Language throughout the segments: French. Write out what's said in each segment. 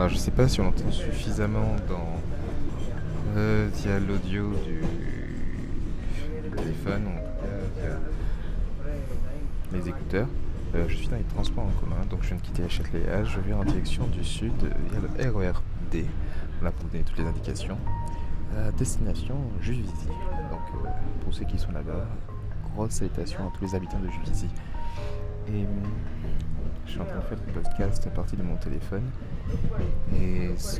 Alors je sais pas si on entend suffisamment dans euh, via l'audio du, téléphone, via les écouteurs. Euh, je suis dans les transports en commun, donc je viens de quitter la Châtelet Je vais en direction du sud via le RERD, là pour vous donner toutes les indications. Euh, destination Juvisy. Donc euh, pour ceux qui sont là-bas, grosse salutation à tous les habitants de Juvisy. Je suis en train de faire le podcast à partir de mon téléphone. Et ce,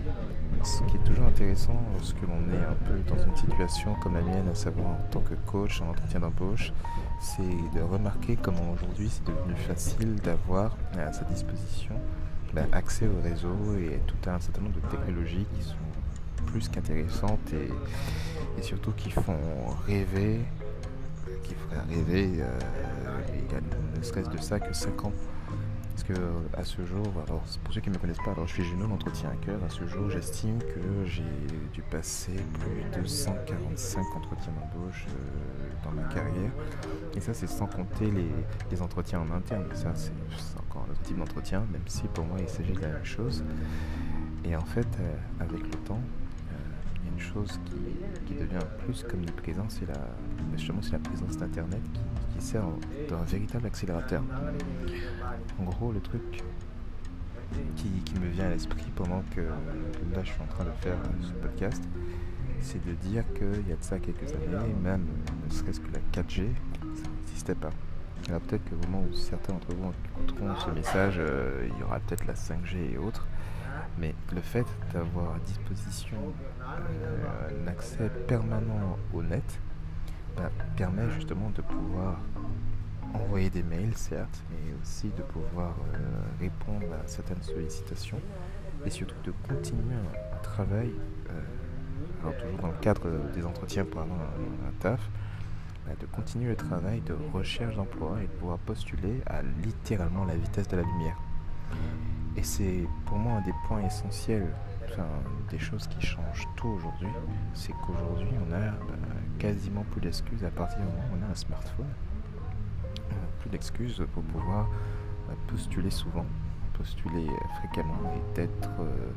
qui est toujours intéressant lorsque l'on est un peu dans une situation comme la mienne, à savoir en tant que coach en entretien d'embauche, c'est de remarquer comment aujourd'hui c'est devenu facile d'avoir à sa disposition ben, accès au réseau et tout un certain nombre de technologies qui sont plus qu'intéressantes et, surtout qui font rêver, qui feraient rêver euh, il y a ne serait-ce de ça que 5 ans. Parce que à ce jour, alors pour ceux qui ne me connaissent pas, alors je suis Juno d'entretien à cœur. À ce jour, j'estime que j'ai dû passer plus de 145 entretiens d'embauche euh, dans ma carrière. Et ça, c'est sans compter les, entretiens en interne. Ça, c'est encore un autre type d'entretien, même si pour moi, il s'agit de la même chose. Et en fait, euh, avec le temps, chose qui, devient plus comme une présence, c'est la, justement, c'est la présence d'Internet qui sert d'un véritable accélérateur. En gros, le truc qui, me vient à l'esprit pendant que là je suis en train de faire ce podcast, c'est de dire qu'il y a de ça quelques années, même ne serait-ce que la 4G, ça n'existait pas. Alors peut-être que au moment où certains d'entre vous écouteront ce message, euh, il y aura peut-être la 5G et autres. Mais le fait d'avoir à disposition euh, un accès permanent au net, bah, permet justement de pouvoir envoyer des mails, certes, mais aussi de pouvoir euh, répondre à certaines sollicitations et surtout de continuer un, travail, euh, alors toujours dans le cadre des entretiens pour avoir un, taf, bah, de continuer le travail de recherche d'emploi et de pouvoir postuler à littéralement la vitesse de la lumière. Et c'est pour moi un des points essentiels enfin, des choses qui changent tout aujourd'hui, c'est qu'aujourd'hui on a bah, quasiment plus d'excuses à partir du moment où on a un smartphone. plus d'excuses pour pouvoir bah, postuler souvent, postuler fréquemment et d'être euh,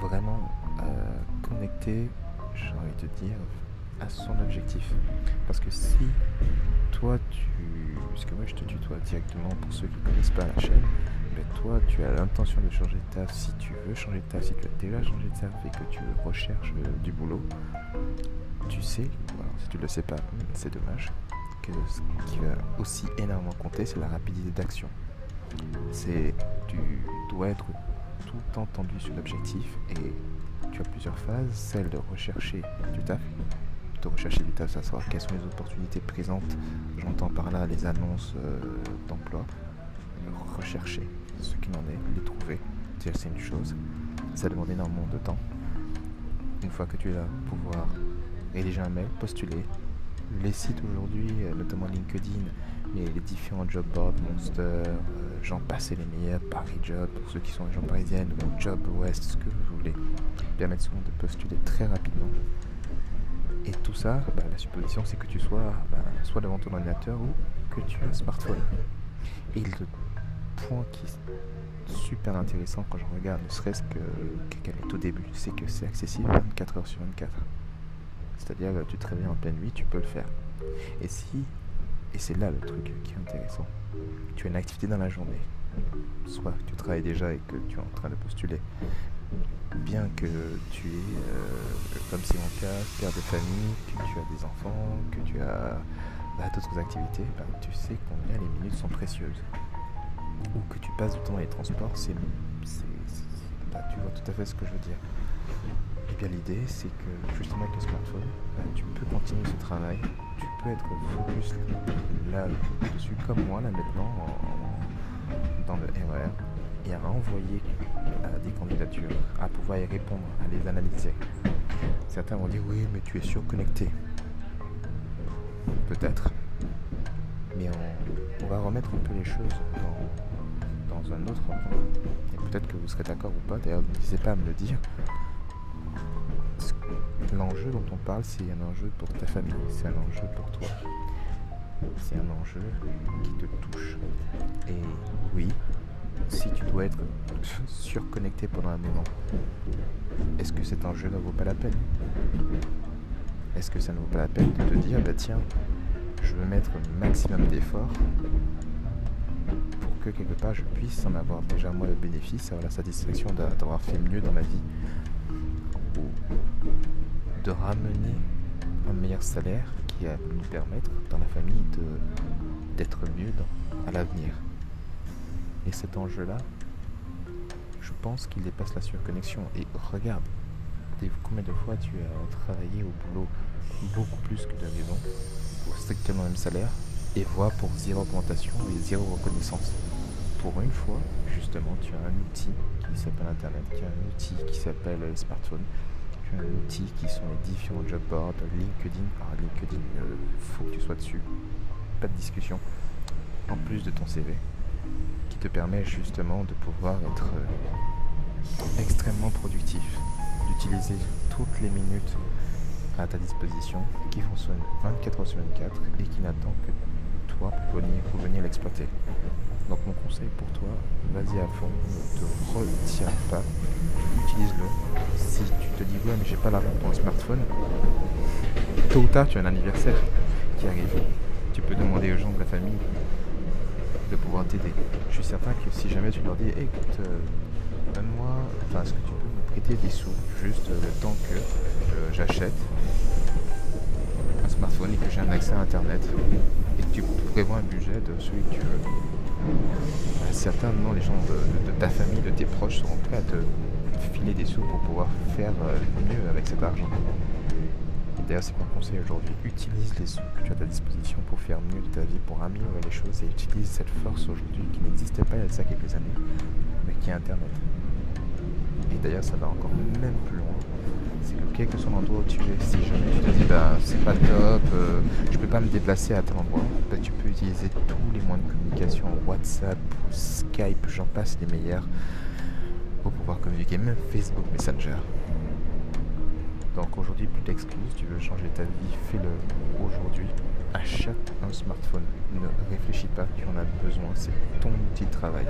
vraiment euh, connecté, j'ai envie de dire, à son objectif. Parce que si toi tu. Parce que moi je te tutoie directement pour ceux qui ne connaissent pas la chaîne, toi tu as l'intention de changer de taf, si tu veux changer de taf, si tu as déjà changé de taf et que tu recherches euh, du boulot, tu sais, si tu ne le sais pas, c'est dommage, que ce qui va aussi énormément compter, c'est la rapidité d'action. C'est tu dois être tout le temps tendu sur l'objectif et tu as plusieurs phases, celle de rechercher du taf, de rechercher du taf, savoir quelles sont les opportunités présentes, j'entends par là les annonces euh, d'emploi, rechercher ce qu'il en est, les trouver, c'est une chose, ça demande énormément de temps. Une fois que tu es là, pouvoir rédiger un mail, postuler. Les sites aujourd'hui, euh, notamment LinkedIn, mais les différents job boards, Monster, euh, j'en passe les meilleurs, Paris Job, pour ceux qui sont région parisienne, ou Job West, ce que vous voulez, permettre souvent de postuler très rapidement. Et tout ça, bah, la supposition c'est que tu sois bah, soit devant ton ordinateur ou que tu aies un smartphone. Et le point qui est super intéressant quand je regarde, ne serait-ce que qu'elle est au début, c'est que c'est accessible 24 heures sur 24. C'est-à-dire que tu te réveilles en pleine nuit, tu peux le faire. Et si, et c'est là le truc qui est intéressant, tu as une activité dans la journée, soit tu travailles déjà et que tu es en train de postuler, bien que tu es, euh, comme c'est mon cas, père de famille, que tu as des enfants, que tu as bah, d'autres activités, bah, tu sais combien les minutes sont précieuses. Ou que tu passes du temps dans les transports, c'est, bah, tu vois tout à fait ce que je veux dire. Et bien l'idée c'est que justement avec le smartphone, bah, tu peux continuer ce travail, tu peux être focus là dessus comme moi là maintenant dans le RER et à envoyer des candidatures, à pouvoir y répondre, à les analyser. Certains vont dire oui mais tu es surconnecté. Peut-être. Mais on, va remettre un peu les choses dans, dans un autre endroit. Et peut-être que vous serez d'accord ou pas, d'ailleurs n'hésitez pas à me le dire l'enjeu dont on parle, c'est un enjeu pour ta famille, c'est un enjeu pour toi. C'est un enjeu qui te touche. Et oui, si tu dois être surconnecté pendant un moment, est-ce que cet enjeu ne vaut pas la peine? Est-ce que ça ne vaut pas la peine de te dire, bah tiens, je veux mettre un maximum d'efforts pour que quelque part je puisse en avoir déjà moi le bénéfice, avoir la satisfaction d'avoir fait mieux dans ma vie, ou de ramener un meilleur salaire qui va nous permettre dans la famille d'être mieux dans, à l'avenir. Et cet enjeu-là, je pense qu'il dépasse la surconnexion. Et regarde, combien de fois tu as travaillé au boulot beaucoup plus que de maison, pour strictement le même salaire, et vois pour zéro augmentation et zéro reconnaissance. Pour une fois, justement, tu as un outil qui s'appelle Internet, tu as un outil qui s'appelle le smartphone, tu as un outil qui sont les différents job boards, LinkedIn. Ah, LinkedIn, il euh, faut que tu sois dessus, pas de discussion. En plus de ton CV, qui te permet justement de pouvoir être euh, extrêmement productif, d'utiliser toutes les minutes à ta disposition, qui fonctionne 24 heures sur 24 et qui n'attend que toi pour venir, pour venir l'exploiter. Donc mon conseil pour toi, vas-y à fond, ne te retiens pas, utilise-le. Si tu te dis ouais mais j'ai pas l'argent pour le smartphone, tôt ou tard tu as un anniversaire qui arrive. Tu peux demander aux gens de la famille de pouvoir t'aider. Je suis certain que si jamais tu leur dis écoute, euh, donne-moi, enfin est-ce que tu peux des sous juste le temps que euh, j'achète un smartphone et que j'ai un accès à internet et tu prévois un budget de celui que tu veux. Certains, non, les gens de, ta famille, de tes proches seront prêts à te filer des sous pour pouvoir faire euh, mieux avec cet argent. D'ailleurs, c'est mon conseil aujourd'hui. Utilise les sous que tu as à ta disposition pour faire mieux de ta vie, pour améliorer les choses et utilise cette force aujourd'hui qui n'existait pas il y a quelques années, mais qui est Internet. Et d'ailleurs, ça va encore même plus loin. C'est que quel que soit l'endroit où tu es, si jamais tu te dis bah c'est pas top, euh, je peux pas me déplacer à tel endroit, bah, tu peux utiliser tous les moyens de communication, WhatsApp, Skype, j'en passe les meilleurs, pour pouvoir communiquer, même Facebook Messenger. Donc aujourd'hui, plus d'excuses, tu veux changer ta vie, fais-le aujourd'hui. Achète un smartphone. Ne réfléchis pas, tu en as besoin, c'est ton outil de travail.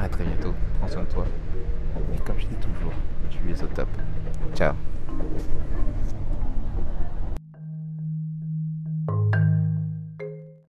A très bientôt, prends soin de toi. Et comme je dis toujours, tu es au top. Ciao